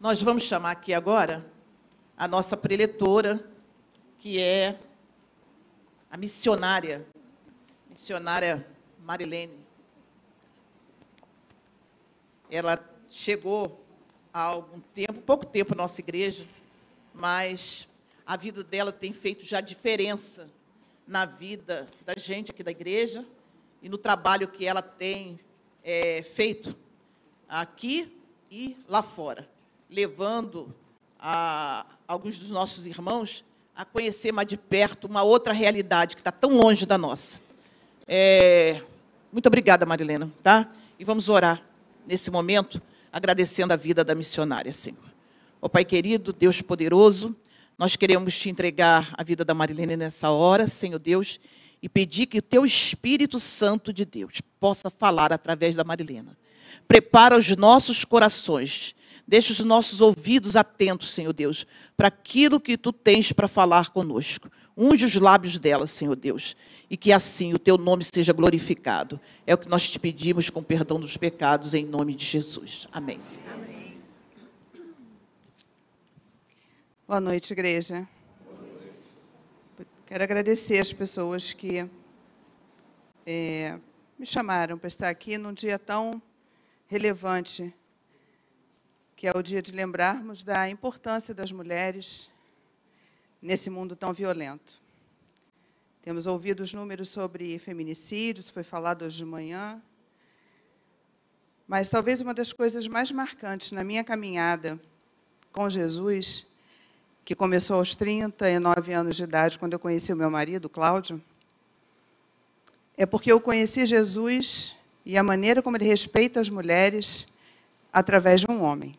Nós vamos chamar aqui agora a nossa preletora, que é a missionária, missionária Marilene. Ela chegou há algum tempo, pouco tempo na nossa igreja, mas a vida dela tem feito já diferença na vida da gente aqui da igreja e no trabalho que ela tem é, feito aqui e lá fora, levando a, alguns dos nossos irmãos a conhecer mais de perto uma outra realidade que está tão longe da nossa. É, muito obrigada, Marilena, tá? E vamos orar nesse momento, agradecendo a vida da missionária, Senhor. Ó Pai querido, Deus poderoso, nós queremos te entregar a vida da Marilene nessa hora, Senhor Deus, e pedir que o teu Espírito Santo de Deus possa falar através da Marilena. Prepara os nossos corações, deixa os nossos ouvidos atentos, Senhor Deus, para aquilo que tu tens para falar conosco. Unge os lábios dela, Senhor Deus, e que assim o teu nome seja glorificado. É o que nós te pedimos com perdão dos pecados, em nome de Jesus. Amém. Senhor. Boa noite, igreja. Quero agradecer as pessoas que é, me chamaram para estar aqui num dia tão relevante, que é o dia de lembrarmos da importância das mulheres nesse mundo tão violento. Temos ouvido os números sobre feminicídios, foi falado hoje de manhã. Mas talvez uma das coisas mais marcantes na minha caminhada com Jesus que começou aos 39 anos de idade, quando eu conheci o meu marido, Cláudio, é porque eu conheci Jesus e a maneira como ele respeita as mulheres através de um homem.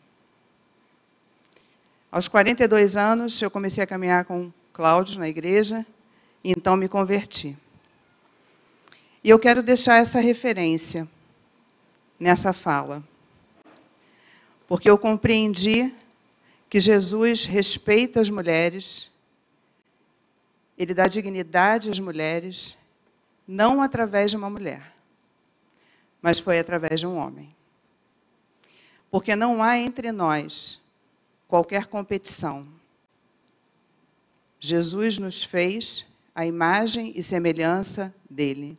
Aos 42 anos, eu comecei a caminhar com Cláudio na igreja, e então me converti. E eu quero deixar essa referência nessa fala, porque eu compreendi que Jesus respeita as mulheres, ele dá dignidade às mulheres, não através de uma mulher, mas foi através de um homem. Porque não há entre nós qualquer competição. Jesus nos fez a imagem e semelhança dele.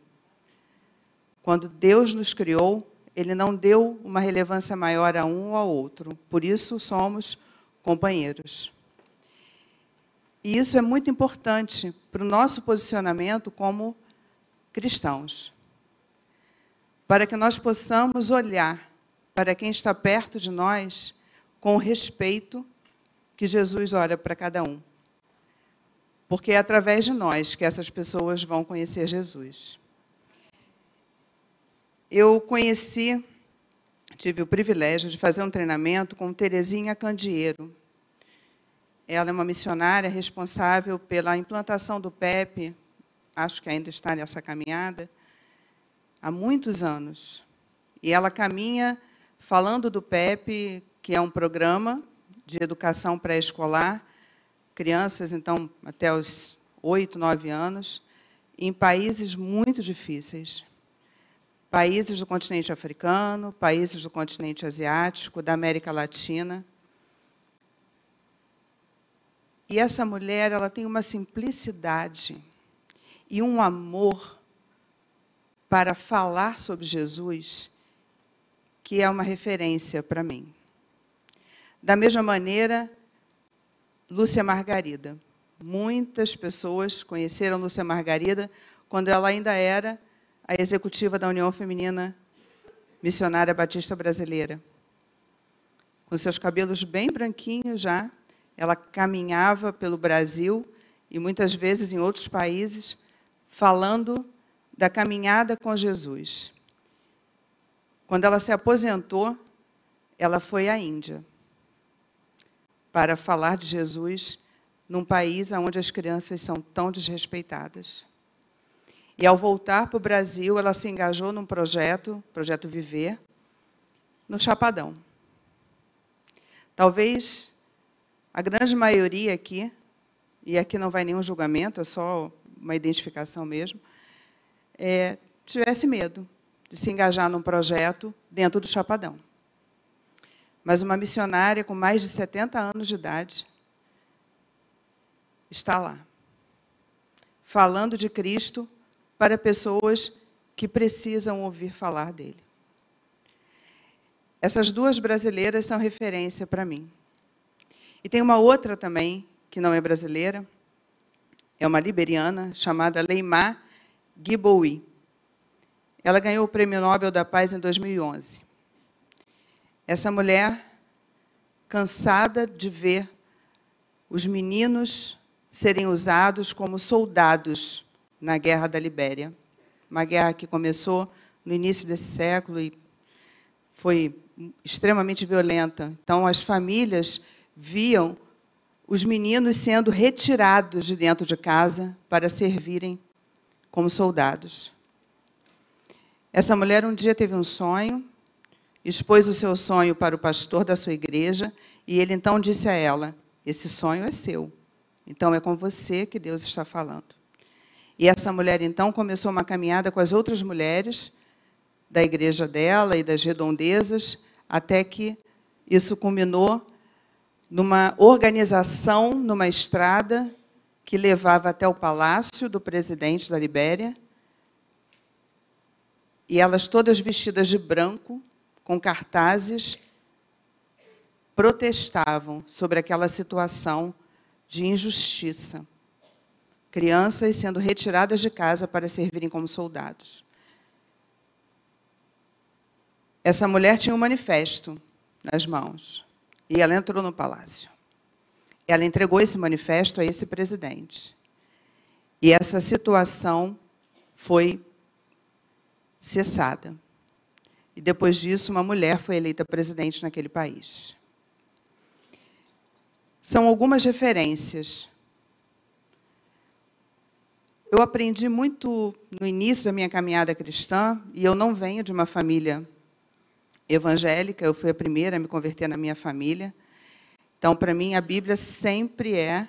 Quando Deus nos criou, ele não deu uma relevância maior a um ou ao outro. Por isso somos companheiros. E isso é muito importante para o nosso posicionamento como cristãos. Para que nós possamos olhar para quem está perto de nós com o respeito que Jesus olha para cada um. Porque é através de nós que essas pessoas vão conhecer Jesus. Eu conheci tive o privilégio de fazer um treinamento com Terezinha Candeeiro. Ela é uma missionária responsável pela implantação do PEP, acho que ainda está nessa caminhada, há muitos anos. E ela caminha falando do PEP, que é um programa de educação pré-escolar, crianças, então, até os oito, nove anos, em países muito difíceis países do continente africano, países do continente asiático, da América Latina. E essa mulher, ela tem uma simplicidade e um amor para falar sobre Jesus que é uma referência para mim. Da mesma maneira, Lúcia Margarida. Muitas pessoas conheceram Lúcia Margarida quando ela ainda era a executiva da União Feminina Missionária Batista Brasileira. Com seus cabelos bem branquinhos já, ela caminhava pelo Brasil e muitas vezes em outros países, falando da caminhada com Jesus. Quando ela se aposentou, ela foi à Índia para falar de Jesus num país onde as crianças são tão desrespeitadas. E ao voltar para o Brasil, ela se engajou num projeto, projeto Viver, no Chapadão. Talvez a grande maioria aqui, e aqui não vai nenhum julgamento, é só uma identificação mesmo, é, tivesse medo de se engajar num projeto dentro do Chapadão. Mas uma missionária com mais de 70 anos de idade está lá, falando de Cristo para pessoas que precisam ouvir falar dele. Essas duas brasileiras são referência para mim. E tem uma outra também, que não é brasileira, é uma liberiana, chamada Leymar Giboui. Ela ganhou o Prêmio Nobel da Paz em 2011. Essa mulher, cansada de ver os meninos serem usados como soldados na Guerra da Libéria, uma guerra que começou no início desse século e foi extremamente violenta. Então, as famílias viam os meninos sendo retirados de dentro de casa para servirem como soldados. Essa mulher um dia teve um sonho, expôs o seu sonho para o pastor da sua igreja, e ele então disse a ela: Esse sonho é seu, então é com você que Deus está falando. E essa mulher então começou uma caminhada com as outras mulheres da igreja dela e das redondezas, até que isso culminou numa organização, numa estrada que levava até o palácio do presidente da Libéria. E elas todas vestidas de branco, com cartazes, protestavam sobre aquela situação de injustiça. Crianças sendo retiradas de casa para servirem como soldados. Essa mulher tinha um manifesto nas mãos. E ela entrou no palácio. Ela entregou esse manifesto a esse presidente. E essa situação foi cessada. E depois disso, uma mulher foi eleita presidente naquele país. São algumas referências. Eu aprendi muito no início da minha caminhada cristã, e eu não venho de uma família evangélica, eu fui a primeira a me converter na minha família. Então, para mim, a Bíblia sempre é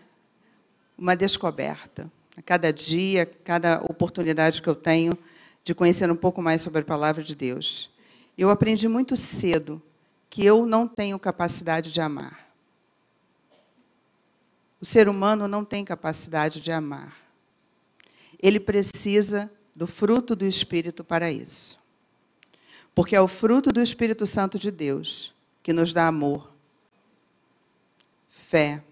uma descoberta. A cada dia, cada oportunidade que eu tenho de conhecer um pouco mais sobre a palavra de Deus. Eu aprendi muito cedo que eu não tenho capacidade de amar. O ser humano não tem capacidade de amar. Ele precisa do fruto do Espírito para isso. Porque é o fruto do Espírito Santo de Deus que nos dá amor, fé,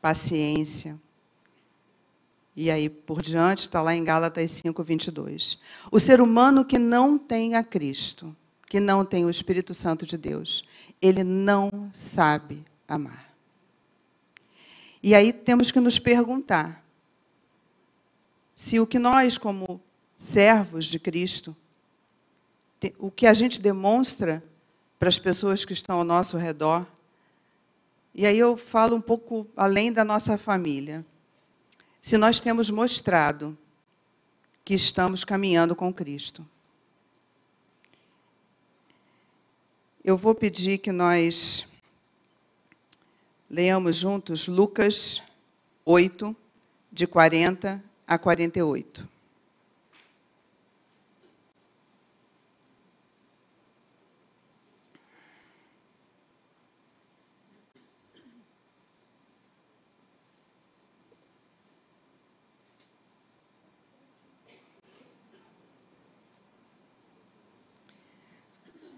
paciência. E aí, por diante, está lá em Gálatas 5, 22. O ser humano que não tem a Cristo, que não tem o Espírito Santo de Deus, ele não sabe amar. E aí temos que nos perguntar se o que nós, como servos de Cristo, o que a gente demonstra para as pessoas que estão ao nosso redor. E aí eu falo um pouco além da nossa família. Se nós temos mostrado que estamos caminhando com Cristo. Eu vou pedir que nós leamos juntos Lucas 8, de 40 a 48.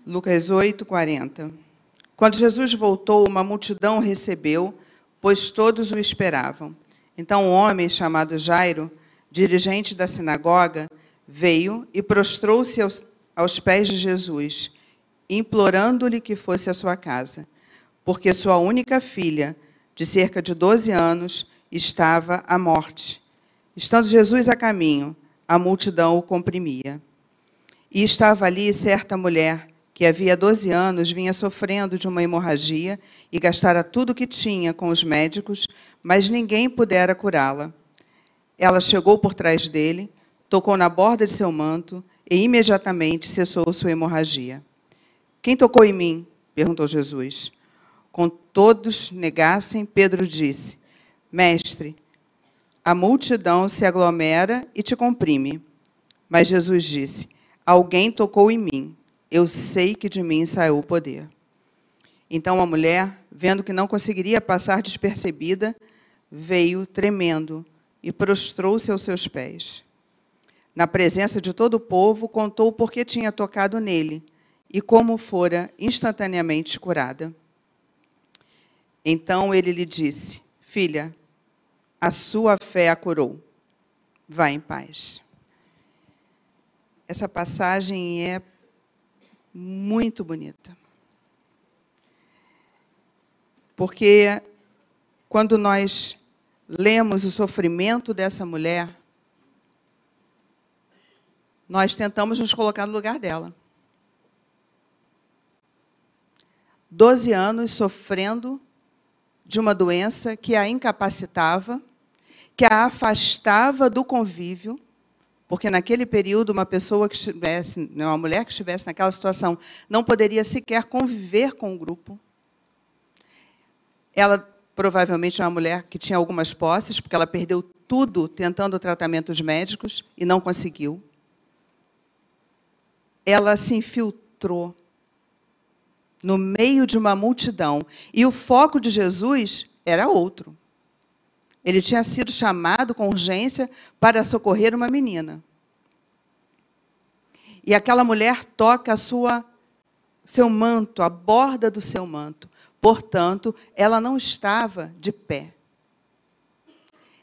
Lucas 8, 40. Quando Jesus voltou, uma multidão o recebeu, pois todos o esperavam. Então um homem chamado Jairo, dirigente da sinagoga, veio e prostrou-se aos, aos pés de Jesus, implorando-lhe que fosse à sua casa, porque sua única filha, de cerca de 12 anos, estava à morte. Estando Jesus a caminho, a multidão o comprimia. E estava ali certa mulher que havia 12 anos vinha sofrendo de uma hemorragia e gastara tudo o que tinha com os médicos, mas ninguém pudera curá-la. Ela chegou por trás dele, tocou na borda de seu manto e imediatamente cessou sua hemorragia. Quem tocou em mim? perguntou Jesus. Com todos negassem, Pedro disse: Mestre, a multidão se aglomera e te comprime. Mas Jesus disse: Alguém tocou em mim eu sei que de mim saiu o poder. Então a mulher, vendo que não conseguiria passar despercebida, veio tremendo e prostrou-se aos seus pés. Na presença de todo o povo, contou por que tinha tocado nele e como fora instantaneamente curada. Então ele lhe disse: Filha, a sua fé a curou. Vá em paz. Essa passagem é muito bonita. Porque quando nós lemos o sofrimento dessa mulher, nós tentamos nos colocar no lugar dela. Doze anos sofrendo de uma doença que a incapacitava, que a afastava do convívio, porque naquele período uma pessoa que estivesse, né, uma mulher que estivesse naquela situação, não poderia sequer conviver com o grupo. Ela provavelmente é uma mulher que tinha algumas posses, porque ela perdeu tudo tentando tratamentos médicos e não conseguiu. Ela se infiltrou no meio de uma multidão. E o foco de Jesus era outro. Ele tinha sido chamado com urgência para socorrer uma menina. E aquela mulher toca a sua seu manto, a borda do seu manto. Portanto, ela não estava de pé.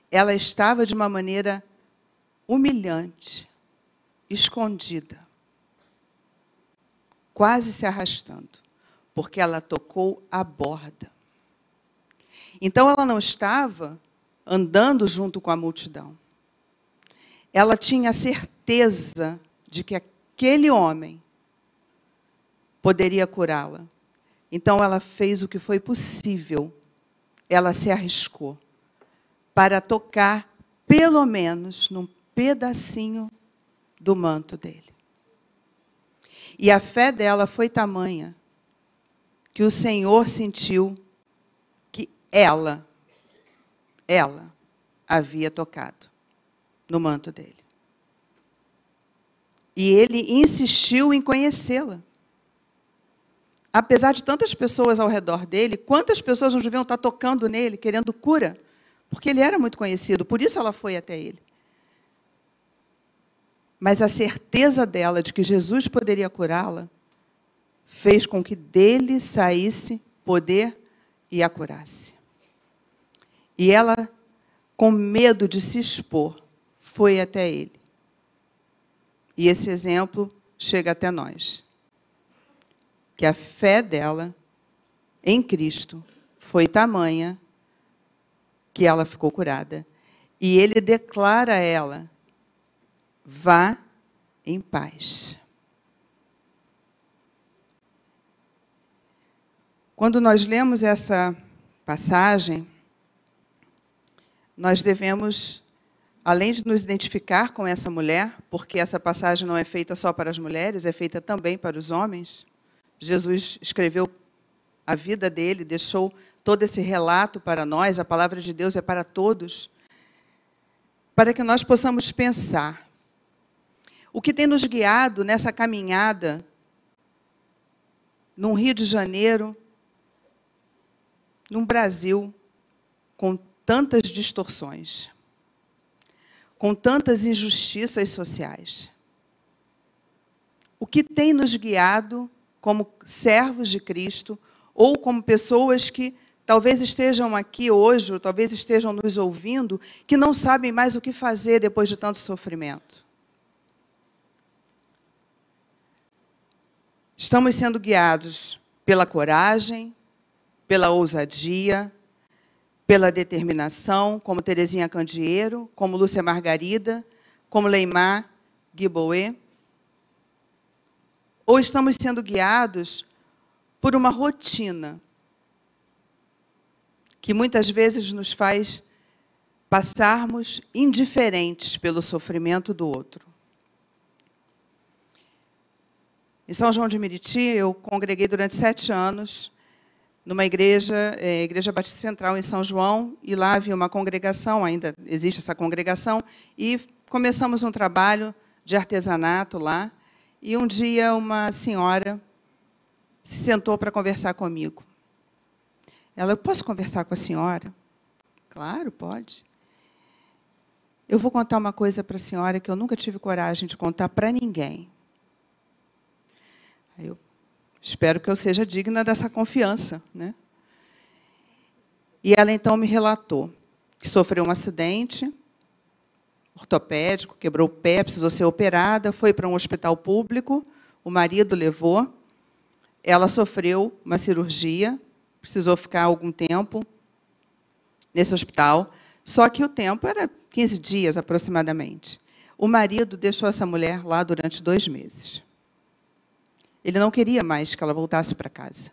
Ela estava de uma maneira humilhante, escondida, quase se arrastando porque ela tocou a borda. Então ela não estava andando junto com a multidão. Ela tinha certeza de que aquele homem poderia curá-la. Então ela fez o que foi possível. Ela se arriscou para tocar pelo menos num pedacinho do manto dele. E a fé dela foi tamanha que o Senhor sentiu que ela, ela, havia tocado no manto dele. E ele insistiu em conhecê-la. Apesar de tantas pessoas ao redor dele, quantas pessoas não deviam estar tocando nele, querendo cura? Porque ele era muito conhecido, por isso ela foi até ele. Mas a certeza dela de que Jesus poderia curá-la fez com que dele saísse poder e a curasse. E ela, com medo de se expor, foi até ele. E esse exemplo chega até nós. Que a fé dela em Cristo foi tamanha que ela ficou curada. E ele declara a ela: vá em paz. Quando nós lemos essa passagem, nós devemos, além de nos identificar com essa mulher, porque essa passagem não é feita só para as mulheres, é feita também para os homens. Jesus escreveu a vida dele, deixou todo esse relato para nós, a palavra de Deus é para todos, para que nós possamos pensar. O que tem nos guiado nessa caminhada, num Rio de Janeiro, num Brasil com tantas distorções, com tantas injustiças sociais. O que tem nos guiado como servos de Cristo ou como pessoas que talvez estejam aqui hoje, ou talvez estejam nos ouvindo, que não sabem mais o que fazer depois de tanto sofrimento? Estamos sendo guiados pela coragem, pela ousadia, pela determinação, como Terezinha Candeeiro, como Lúcia Margarida, como Leimar Guiboé? Ou estamos sendo guiados por uma rotina que muitas vezes nos faz passarmos indiferentes pelo sofrimento do outro? Em São João de Meriti, eu congreguei durante sete anos numa igreja, é, Igreja Batista Central em São João, e lá havia uma congregação, ainda existe essa congregação, e começamos um trabalho de artesanato lá, e um dia uma senhora se sentou para conversar comigo. Ela, eu posso conversar com a senhora? Claro, pode. Eu vou contar uma coisa para a senhora que eu nunca tive coragem de contar para ninguém. Eu espero que eu seja digna dessa confiança. Né? E ela então me relatou que sofreu um acidente ortopédico, quebrou o pé, precisou ser operada, foi para um hospital público, o marido levou, ela sofreu uma cirurgia, precisou ficar algum tempo nesse hospital, só que o tempo era 15 dias aproximadamente. O marido deixou essa mulher lá durante dois meses. Ele não queria mais que ela voltasse para casa.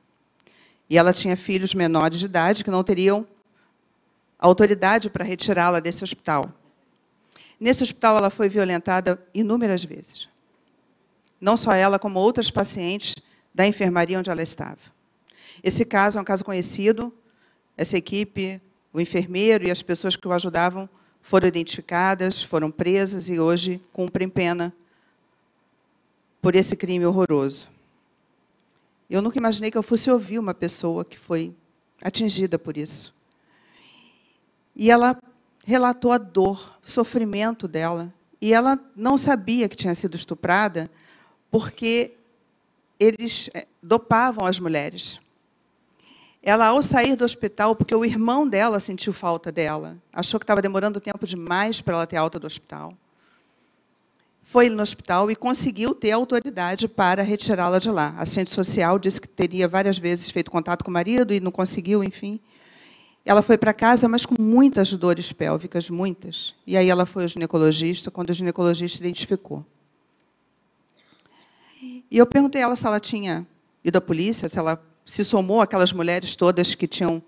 E ela tinha filhos menores de idade que não teriam autoridade para retirá-la desse hospital. Nesse hospital, ela foi violentada inúmeras vezes. Não só ela, como outras pacientes da enfermaria onde ela estava. Esse caso é um caso conhecido. Essa equipe, o enfermeiro e as pessoas que o ajudavam foram identificadas, foram presas e hoje cumprem pena por esse crime horroroso. Eu nunca imaginei que eu fosse ouvir uma pessoa que foi atingida por isso. E ela relatou a dor, o sofrimento dela. E ela não sabia que tinha sido estuprada porque eles eh, dopavam as mulheres. Ela, ao sair do hospital, porque o irmão dela sentiu falta dela, achou que estava demorando tempo demais para ela ter alta do hospital foi no hospital e conseguiu ter autoridade para retirá-la de lá. A assistente social disse que teria várias vezes feito contato com o marido e não conseguiu, enfim. Ela foi para casa, mas com muitas dores pélvicas, muitas. E aí ela foi ao ginecologista, quando o ginecologista identificou. E eu perguntei a ela se ela tinha ido à polícia, se ela se somou aquelas mulheres todas que tinham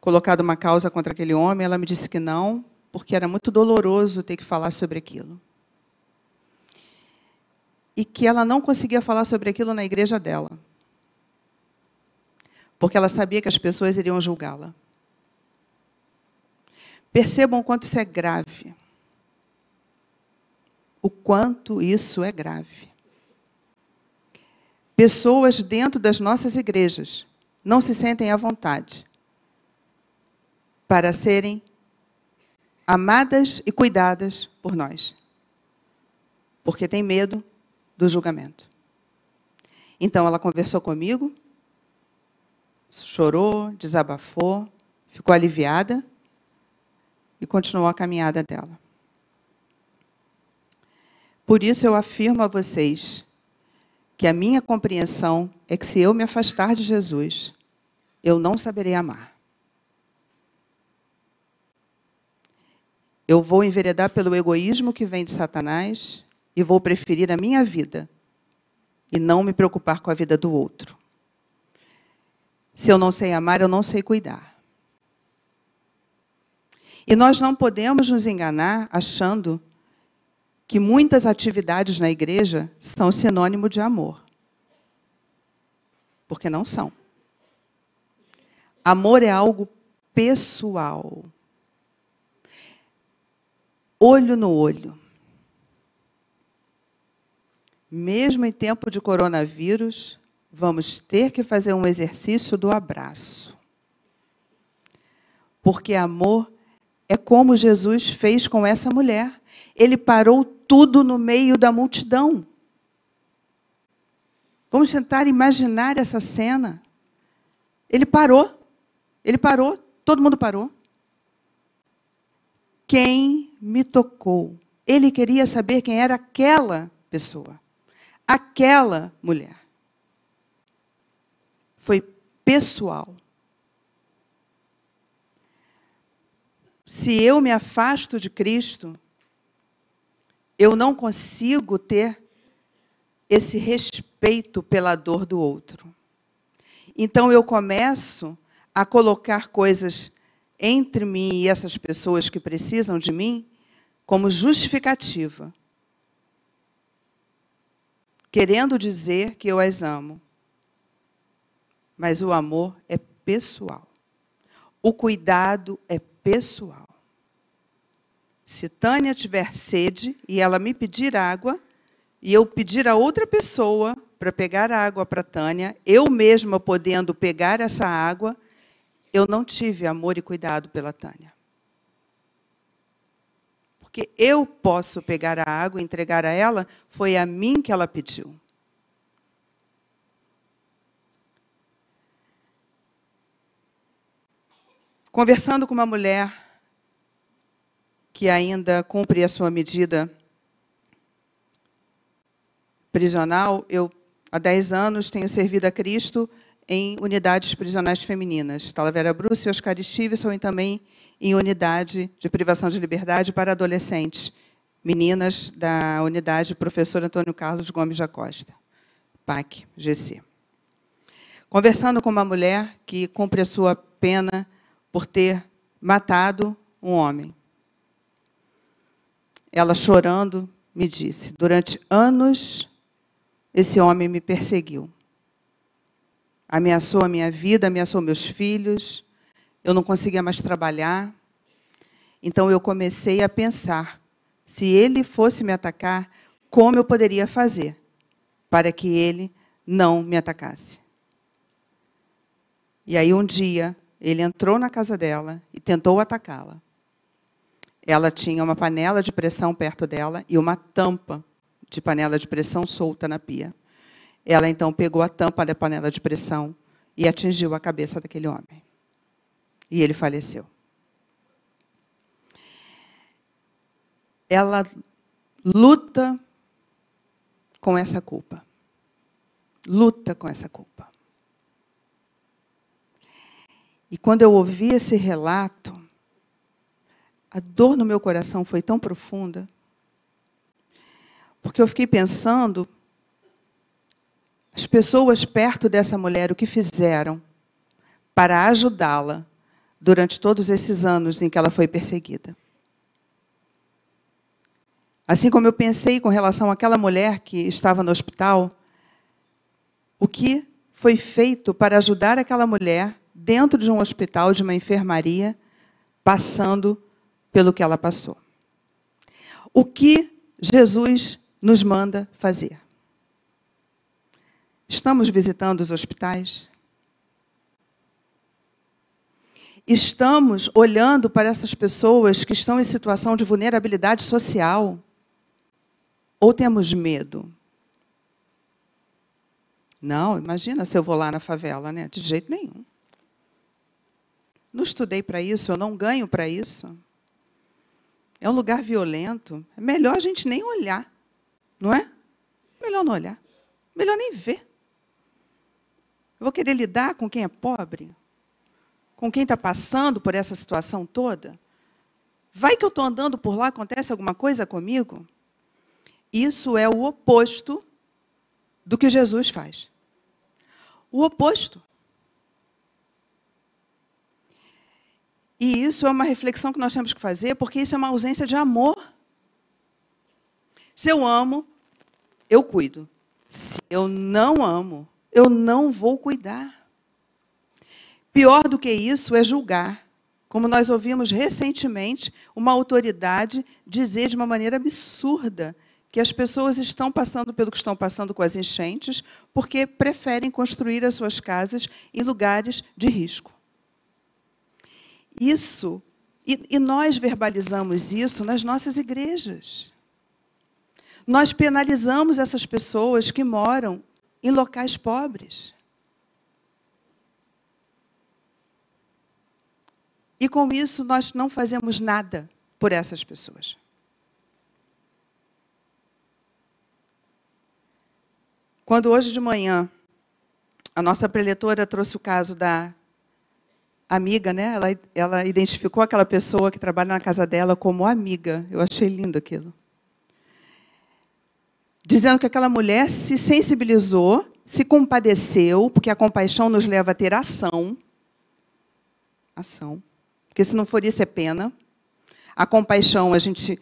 colocado uma causa contra aquele homem. Ela me disse que não, porque era muito doloroso ter que falar sobre aquilo e que ela não conseguia falar sobre aquilo na igreja dela. Porque ela sabia que as pessoas iriam julgá-la. Percebam o quanto isso é grave. O quanto isso é grave. Pessoas dentro das nossas igrejas não se sentem à vontade para serem amadas e cuidadas por nós. Porque tem medo do julgamento. Então ela conversou comigo, chorou, desabafou, ficou aliviada e continuou a caminhada dela. Por isso eu afirmo a vocês que a minha compreensão é que se eu me afastar de Jesus, eu não saberei amar. Eu vou enveredar pelo egoísmo que vem de Satanás e vou preferir a minha vida e não me preocupar com a vida do outro. Se eu não sei amar, eu não sei cuidar. E nós não podemos nos enganar achando que muitas atividades na igreja são sinônimo de amor. Porque não são. Amor é algo pessoal. Olho no olho mesmo em tempo de coronavírus, vamos ter que fazer um exercício do abraço. Porque amor é como Jesus fez com essa mulher. Ele parou tudo no meio da multidão. Vamos tentar imaginar essa cena. Ele parou. Ele parou. Todo mundo parou. Quem me tocou? Ele queria saber quem era aquela pessoa aquela mulher. Foi pessoal. Se eu me afasto de Cristo, eu não consigo ter esse respeito pela dor do outro. Então eu começo a colocar coisas entre mim e essas pessoas que precisam de mim como justificativa querendo dizer que eu as amo. Mas o amor é pessoal. O cuidado é pessoal. Se Tânia tiver sede e ela me pedir água, e eu pedir a outra pessoa para pegar água para Tânia, eu mesma podendo pegar essa água, eu não tive amor e cuidado pela Tânia. Porque eu posso pegar a água e entregar a ela, foi a mim que ela pediu. Conversando com uma mulher que ainda cumpre a sua medida prisional, eu há 10 anos tenho servido a Cristo em unidades prisionais femininas. Talavera Bruce e Oscar Stevenson e também em unidade de privação de liberdade para adolescentes, meninas da unidade professor Antônio Carlos Gomes da Costa, PAC, GC. Conversando com uma mulher que cumpre a sua pena por ter matado um homem. Ela, chorando, me disse: Durante anos, esse homem me perseguiu. Ameaçou a minha vida, ameaçou meus filhos. Eu não conseguia mais trabalhar. Então eu comecei a pensar: se ele fosse me atacar, como eu poderia fazer para que ele não me atacasse? E aí um dia ele entrou na casa dela e tentou atacá-la. Ela tinha uma panela de pressão perto dela e uma tampa de panela de pressão solta na pia. Ela então pegou a tampa da panela de pressão e atingiu a cabeça daquele homem. E ele faleceu. Ela luta com essa culpa. Luta com essa culpa. E quando eu ouvi esse relato, a dor no meu coração foi tão profunda, porque eu fiquei pensando as pessoas perto dessa mulher o que fizeram para ajudá-la durante todos esses anos em que ela foi perseguida. Assim como eu pensei com relação àquela mulher que estava no hospital, o que foi feito para ajudar aquela mulher dentro de um hospital, de uma enfermaria, passando pelo que ela passou. O que Jesus nos manda fazer? Estamos visitando os hospitais? Estamos olhando para essas pessoas que estão em situação de vulnerabilidade social? Ou temos medo? Não, imagina se eu vou lá na favela, né? De jeito nenhum. Não estudei para isso, eu não ganho para isso. É um lugar violento. É melhor a gente nem olhar, não é? Melhor não olhar. Melhor nem ver. Eu vou querer lidar com quem é pobre? Com quem está passando por essa situação toda? Vai que eu estou andando por lá, acontece alguma coisa comigo? Isso é o oposto do que Jesus faz. O oposto. E isso é uma reflexão que nós temos que fazer, porque isso é uma ausência de amor. Se eu amo, eu cuido. Se eu não amo, eu não vou cuidar. Pior do que isso é julgar. Como nós ouvimos recentemente uma autoridade dizer de uma maneira absurda que as pessoas estão passando pelo que estão passando com as enchentes porque preferem construir as suas casas em lugares de risco. Isso, e, e nós verbalizamos isso nas nossas igrejas. Nós penalizamos essas pessoas que moram em locais pobres. E com isso nós não fazemos nada por essas pessoas. Quando hoje de manhã a nossa preletora trouxe o caso da amiga, né? Ela, ela identificou aquela pessoa que trabalha na casa dela como amiga. Eu achei lindo aquilo. Dizendo que aquela mulher se sensibilizou, se compadeceu, porque a compaixão nos leva a ter ação. Ação. Porque se não for isso, é pena. A compaixão, a gente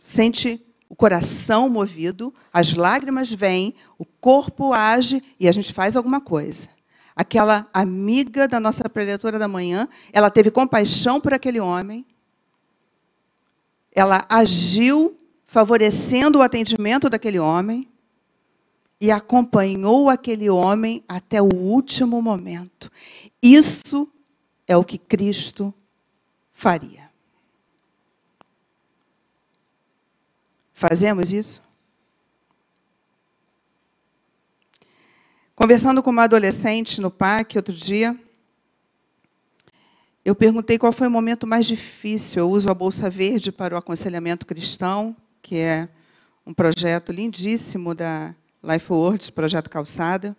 sente o coração movido, as lágrimas vêm, o corpo age e a gente faz alguma coisa. Aquela amiga da nossa preletora da manhã, ela teve compaixão por aquele homem, ela agiu favorecendo o atendimento daquele homem e acompanhou aquele homem até o último momento. Isso é o que Cristo faria. Fazemos isso? Conversando com uma adolescente no parque outro dia, eu perguntei qual foi o momento mais difícil. Eu uso a Bolsa Verde para o aconselhamento cristão, que é um projeto lindíssimo da Life Words, projeto Calçada.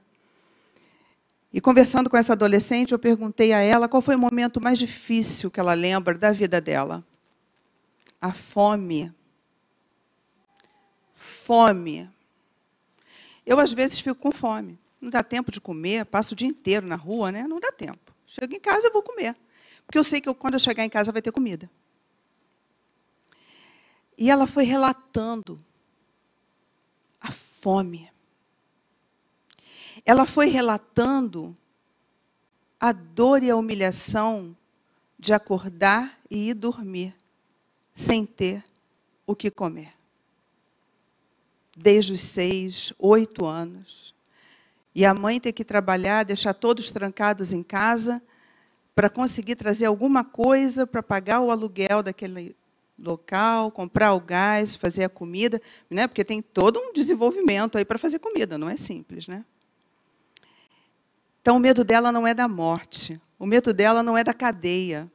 E conversando com essa adolescente, eu perguntei a ela qual foi o momento mais difícil que ela lembra da vida dela. A fome. Fome. Eu, às vezes, fico com fome. Não dá tempo de comer, passo o dia inteiro na rua, né? Não dá tempo. Chego em casa, eu vou comer. Porque eu sei que eu, quando eu chegar em casa vai ter comida. E ela foi relatando a fome. Ela foi relatando a dor e a humilhação de acordar e ir dormir sem ter o que comer. Desde os seis, oito anos. E a mãe ter que trabalhar, deixar todos trancados em casa, para conseguir trazer alguma coisa para pagar o aluguel daquele local, comprar o gás, fazer a comida, né? porque tem todo um desenvolvimento aí para fazer comida, não é simples. Né? Então, o medo dela não é da morte, o medo dela não é da cadeia,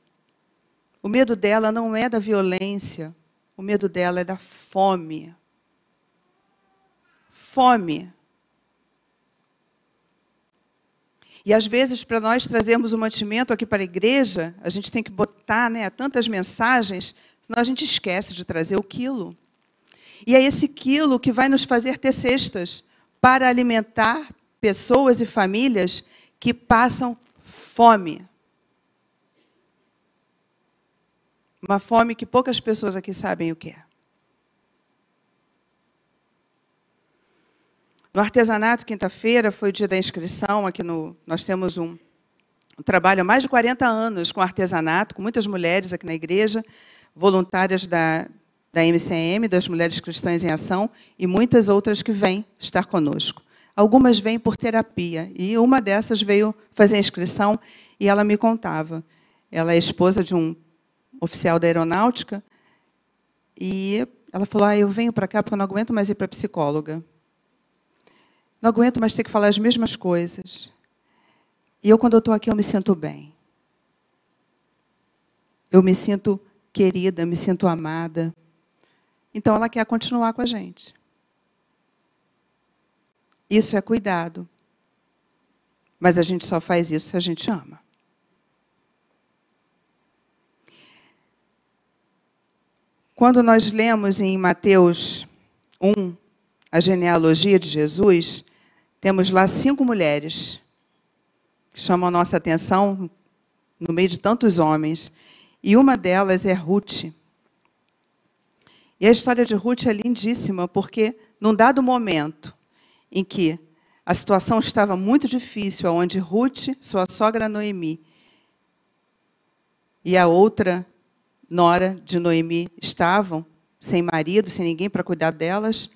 o medo dela não é da violência, o medo dela é da fome. Fome. E às vezes, para nós trazermos o mantimento aqui para a igreja, a gente tem que botar né, tantas mensagens, senão a gente esquece de trazer o quilo. E é esse quilo que vai nos fazer ter cestas para alimentar pessoas e famílias que passam fome. Uma fome que poucas pessoas aqui sabem o que é. No artesanato, quinta-feira, foi o dia da inscrição. Aqui no, nós temos um, um trabalho há mais de 40 anos com artesanato, com muitas mulheres aqui na igreja, voluntárias da, da MCM, das Mulheres Cristãs em Ação, e muitas outras que vêm estar conosco. Algumas vêm por terapia, e uma dessas veio fazer a inscrição e ela me contava. Ela é esposa de um oficial da aeronáutica, e ela falou: ah, Eu venho para cá porque eu não aguento mais ir para psicóloga. Não aguento mais ter que falar as mesmas coisas. E eu, quando estou aqui, eu me sinto bem. Eu me sinto querida, me sinto amada. Então, ela quer continuar com a gente. Isso é cuidado. Mas a gente só faz isso se a gente ama. Quando nós lemos em Mateus 1 a genealogia de Jesus, temos lá cinco mulheres que chamam nossa atenção no meio de tantos homens. E uma delas é Ruth. E a história de Ruth é lindíssima, porque num dado momento em que a situação estava muito difícil, onde Ruth, sua sogra Noemi, e a outra nora de Noemi estavam sem marido, sem ninguém para cuidar delas,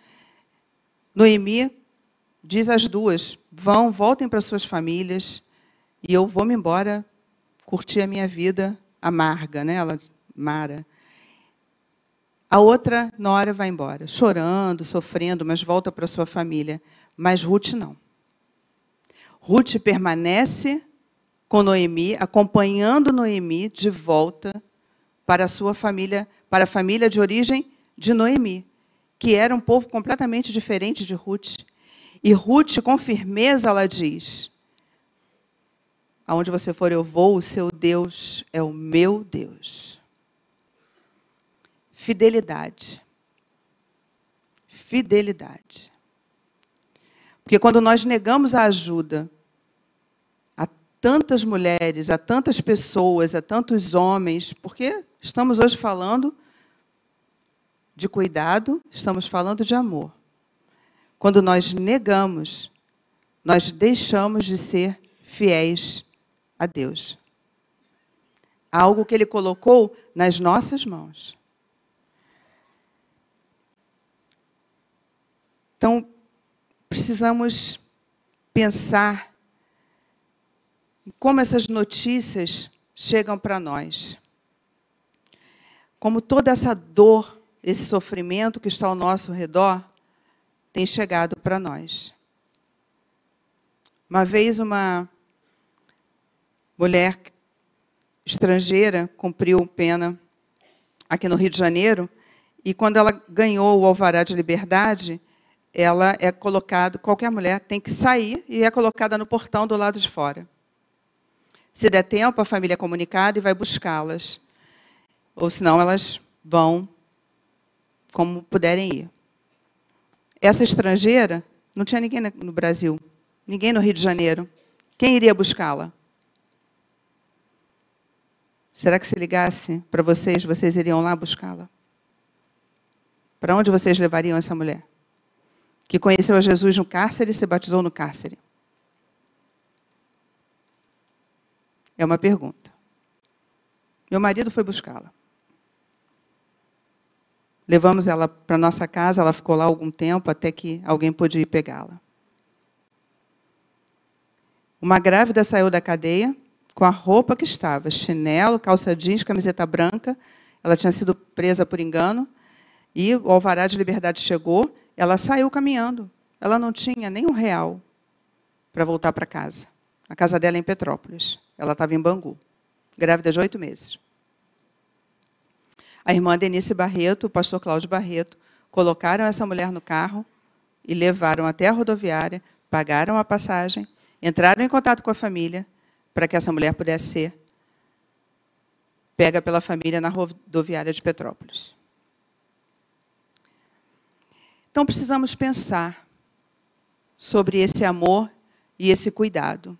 Noemi diz às duas: vão, voltem para suas famílias e eu vou me embora curtir a minha vida amarga, né? Ela, Mara. A outra nora vai embora, chorando, sofrendo, mas volta para sua família. Mas Ruth não. Ruth permanece com Noemi, acompanhando Noemi de volta para a sua família, para a família de origem de Noemi, que era um povo completamente diferente de Ruth. E Ruth, com firmeza, ela diz: Aonde você for, eu vou, o seu Deus é o meu Deus. Fidelidade. Fidelidade. Porque quando nós negamos a ajuda a tantas mulheres, a tantas pessoas, a tantos homens, porque estamos hoje falando de cuidado, estamos falando de amor. Quando nós negamos, nós deixamos de ser fiéis a Deus. Algo que Ele colocou nas nossas mãos. Então, precisamos pensar em como essas notícias chegam para nós. Como toda essa dor, esse sofrimento que está ao nosso redor, tem chegado para nós. Uma vez, uma mulher estrangeira cumpriu pena aqui no Rio de Janeiro, e quando ela ganhou o alvará de liberdade, ela é colocada, qualquer mulher tem que sair e é colocada no portão do lado de fora. Se der tempo, a família é comunicada e vai buscá-las. Ou senão elas vão como puderem ir. Essa estrangeira, não tinha ninguém no Brasil, ninguém no Rio de Janeiro. Quem iria buscá-la? Será que se ligasse para vocês, vocês iriam lá buscá-la? Para onde vocês levariam essa mulher? Que conheceu a Jesus no cárcere e se batizou no cárcere. É uma pergunta. Meu marido foi buscá-la. Levamos ela para nossa casa, ela ficou lá algum tempo até que alguém pôde ir pegá-la. Uma grávida saiu da cadeia com a roupa que estava, chinelo, calça jeans, camiseta branca. Ela tinha sido presa por engano e o alvará de liberdade chegou. Ela saiu caminhando. Ela não tinha nem um real para voltar para casa. A casa dela é em Petrópolis. Ela estava em Bangu, grávida de oito meses. A irmã Denise Barreto, o pastor Cláudio Barreto, colocaram essa mulher no carro e levaram até a rodoviária, pagaram a passagem, entraram em contato com a família para que essa mulher pudesse ser pega pela família na rodoviária de Petrópolis. Então precisamos pensar sobre esse amor e esse cuidado.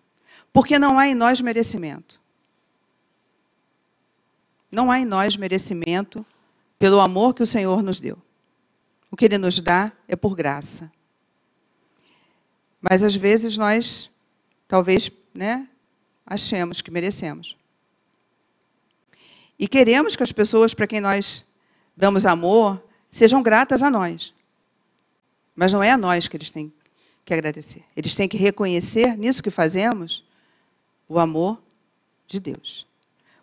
Porque não há em nós merecimento. Não há em nós merecimento pelo amor que o Senhor nos deu. O que Ele nos dá é por graça. Mas às vezes nós, talvez, né, achemos que merecemos. E queremos que as pessoas para quem nós damos amor sejam gratas a nós. Mas não é a nós que eles têm que agradecer. Eles têm que reconhecer nisso que fazemos o amor de Deus.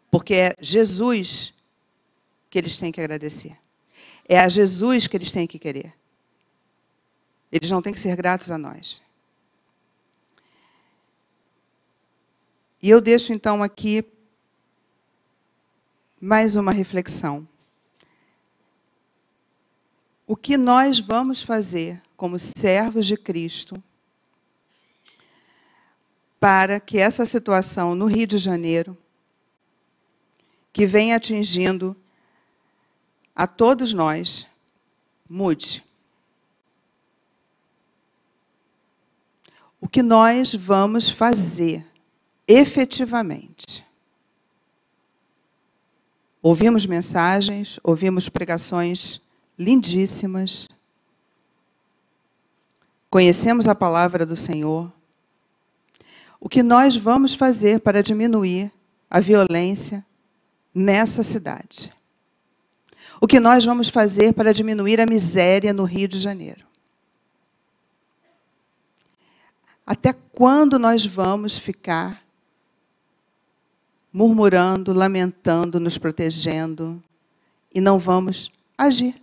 Porque é Jesus que eles têm que agradecer. É a Jesus que eles têm que querer. Eles não têm que ser gratos a nós. E eu deixo então aqui mais uma reflexão. O que nós vamos fazer como servos de Cristo para que essa situação no Rio de Janeiro, que vem atingindo a todos nós, mude. O que nós vamos fazer efetivamente? Ouvimos mensagens, ouvimos pregações lindíssimas, conhecemos a palavra do Senhor, o que nós vamos fazer para diminuir a violência nessa cidade. O que nós vamos fazer para diminuir a miséria no Rio de Janeiro. Até quando nós vamos ficar murmurando, lamentando, nos protegendo e não vamos agir?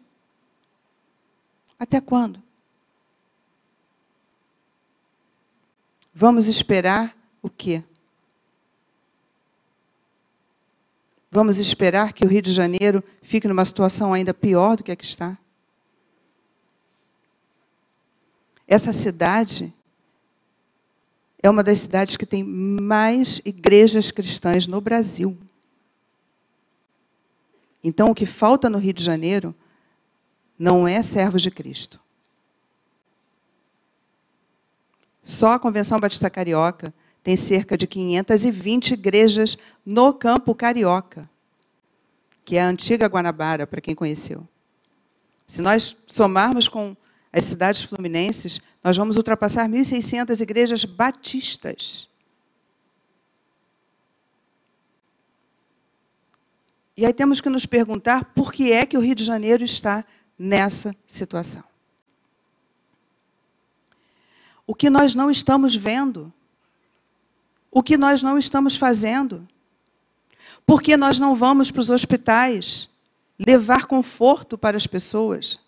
Até quando? Vamos esperar o quê? Vamos esperar que o Rio de Janeiro fique numa situação ainda pior do que a que está? Essa cidade é uma das cidades que tem mais igrejas cristãs no Brasil. Então, o que falta no Rio de Janeiro não é servos de Cristo. Só a Convenção Batista Carioca tem cerca de 520 igrejas no campo carioca, que é a antiga Guanabara, para quem conheceu. Se nós somarmos com as cidades fluminenses, nós vamos ultrapassar 1.600 igrejas batistas. E aí temos que nos perguntar por que é que o Rio de Janeiro está nessa situação o que nós não estamos vendo, o que nós não estamos fazendo. Por que nós não vamos para os hospitais levar conforto para as pessoas?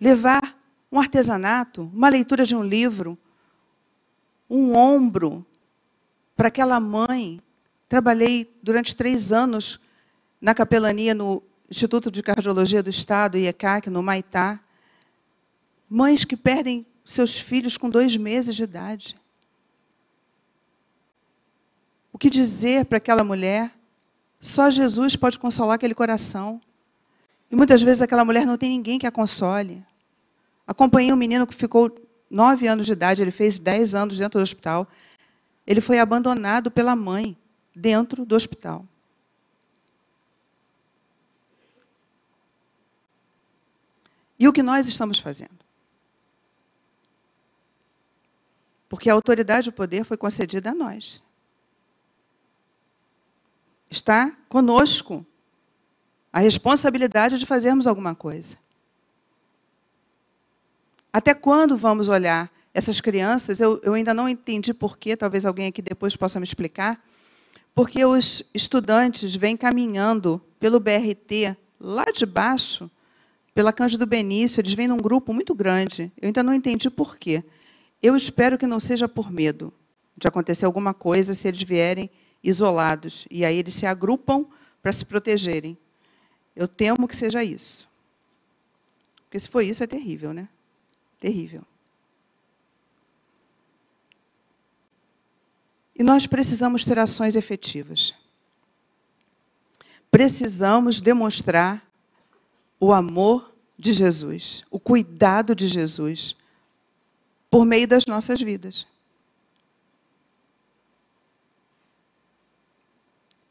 Levar um artesanato, uma leitura de um livro, um ombro para aquela mãe. Trabalhei durante três anos na capelania no Instituto de Cardiologia do Estado, IECAC, no Maitá. Mães que perdem seus filhos com dois meses de idade. O que dizer para aquela mulher? Só Jesus pode consolar aquele coração. E muitas vezes aquela mulher não tem ninguém que a console. Acompanhei um menino que ficou nove anos de idade, ele fez dez anos dentro do hospital. Ele foi abandonado pela mãe dentro do hospital. E o que nós estamos fazendo? Porque a autoridade e o poder foi concedida a nós. Está conosco a responsabilidade de fazermos alguma coisa. Até quando vamos olhar essas crianças? Eu, eu ainda não entendi porquê, talvez alguém aqui depois possa me explicar. Porque os estudantes vêm caminhando pelo BRT, lá de baixo, pela Cândido Benício, eles vêm num grupo muito grande. Eu ainda não entendi por quê. Eu espero que não seja por medo de acontecer alguma coisa se eles vierem isolados. E aí eles se agrupam para se protegerem. Eu temo que seja isso. Porque se for isso, é terrível, né? Terrível. E nós precisamos ter ações efetivas. Precisamos demonstrar o amor de Jesus, o cuidado de Jesus, por meio das nossas vidas.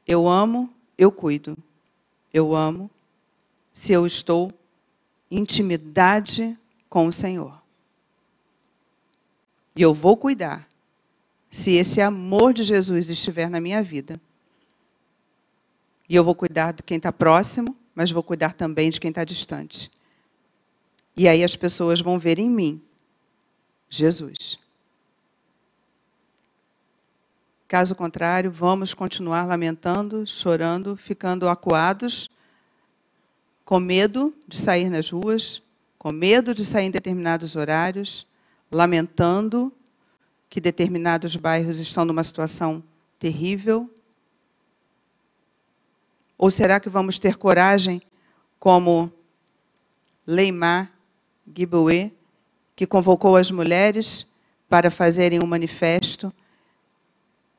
Eu amo, eu cuido. Eu amo se eu estou em intimidade com o Senhor. E eu vou cuidar se esse amor de Jesus estiver na minha vida. E eu vou cuidar de quem está próximo, mas vou cuidar também de quem está distante. E aí as pessoas vão ver em mim Jesus. Caso contrário, vamos continuar lamentando, chorando, ficando acuados, com medo de sair nas ruas, com medo de sair em determinados horários, lamentando que determinados bairros estão numa situação terrível? Ou será que vamos ter coragem, como Leimar Guiboué, que convocou as mulheres para fazerem um manifesto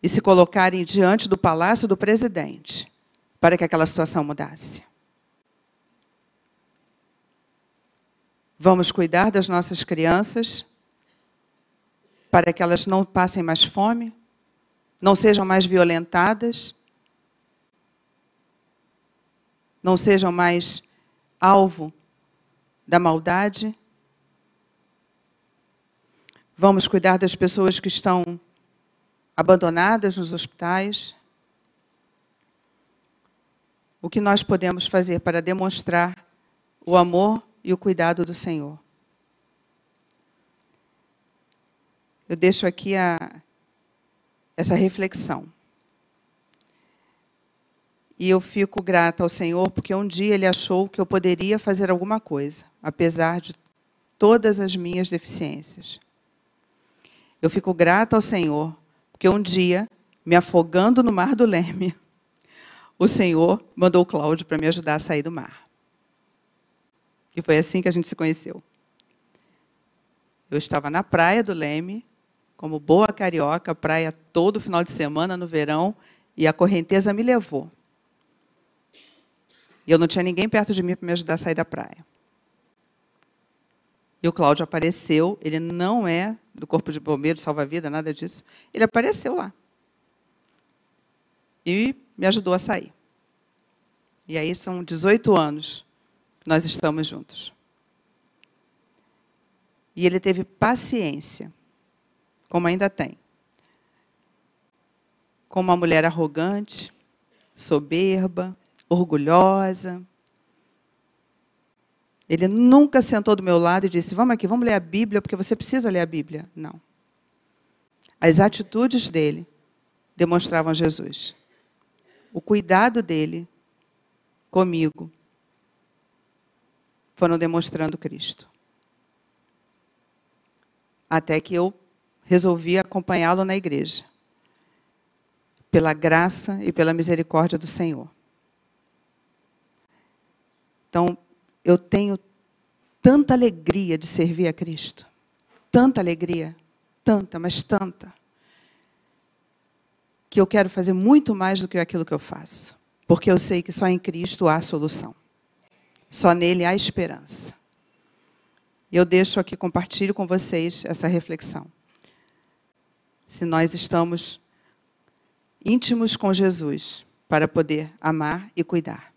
e se colocarem diante do palácio do presidente para que aquela situação mudasse? Vamos cuidar das nossas crianças para que elas não passem mais fome, não sejam mais violentadas, não sejam mais alvo da maldade. Vamos cuidar das pessoas que estão abandonadas nos hospitais. O que nós podemos fazer para demonstrar o amor e o cuidado do Senhor. Eu deixo aqui a, essa reflexão. E eu fico grata ao Senhor, porque um dia Ele achou que eu poderia fazer alguma coisa, apesar de todas as minhas deficiências. Eu fico grata ao Senhor, porque um dia, me afogando no mar do Leme, o Senhor mandou o Cláudio para me ajudar a sair do mar. E foi assim que a gente se conheceu. Eu estava na praia do Leme, como boa carioca, praia todo final de semana no verão, e a correnteza me levou. E eu não tinha ninguém perto de mim para me ajudar a sair da praia. E o Cláudio apareceu, ele não é do Corpo de Bombeiros, salva-vida, nada disso. Ele apareceu lá. E me ajudou a sair. E aí são 18 anos nós estamos juntos. E ele teve paciência, como ainda tem, com uma mulher arrogante, soberba, orgulhosa. Ele nunca sentou do meu lado e disse: Vamos aqui, vamos ler a Bíblia, porque você precisa ler a Bíblia. Não. As atitudes dele demonstravam Jesus. o cuidado dele comigo foram demonstrando Cristo. Até que eu resolvi acompanhá-lo na igreja, pela graça e pela misericórdia do Senhor. Então, eu tenho tanta alegria de servir a Cristo, tanta alegria, tanta, mas tanta, que eu quero fazer muito mais do que aquilo que eu faço, porque eu sei que só em Cristo há solução, só nele há esperança. Eu deixo aqui, compartilho com vocês essa reflexão. Se nós estamos íntimos com Jesus para poder amar e cuidar.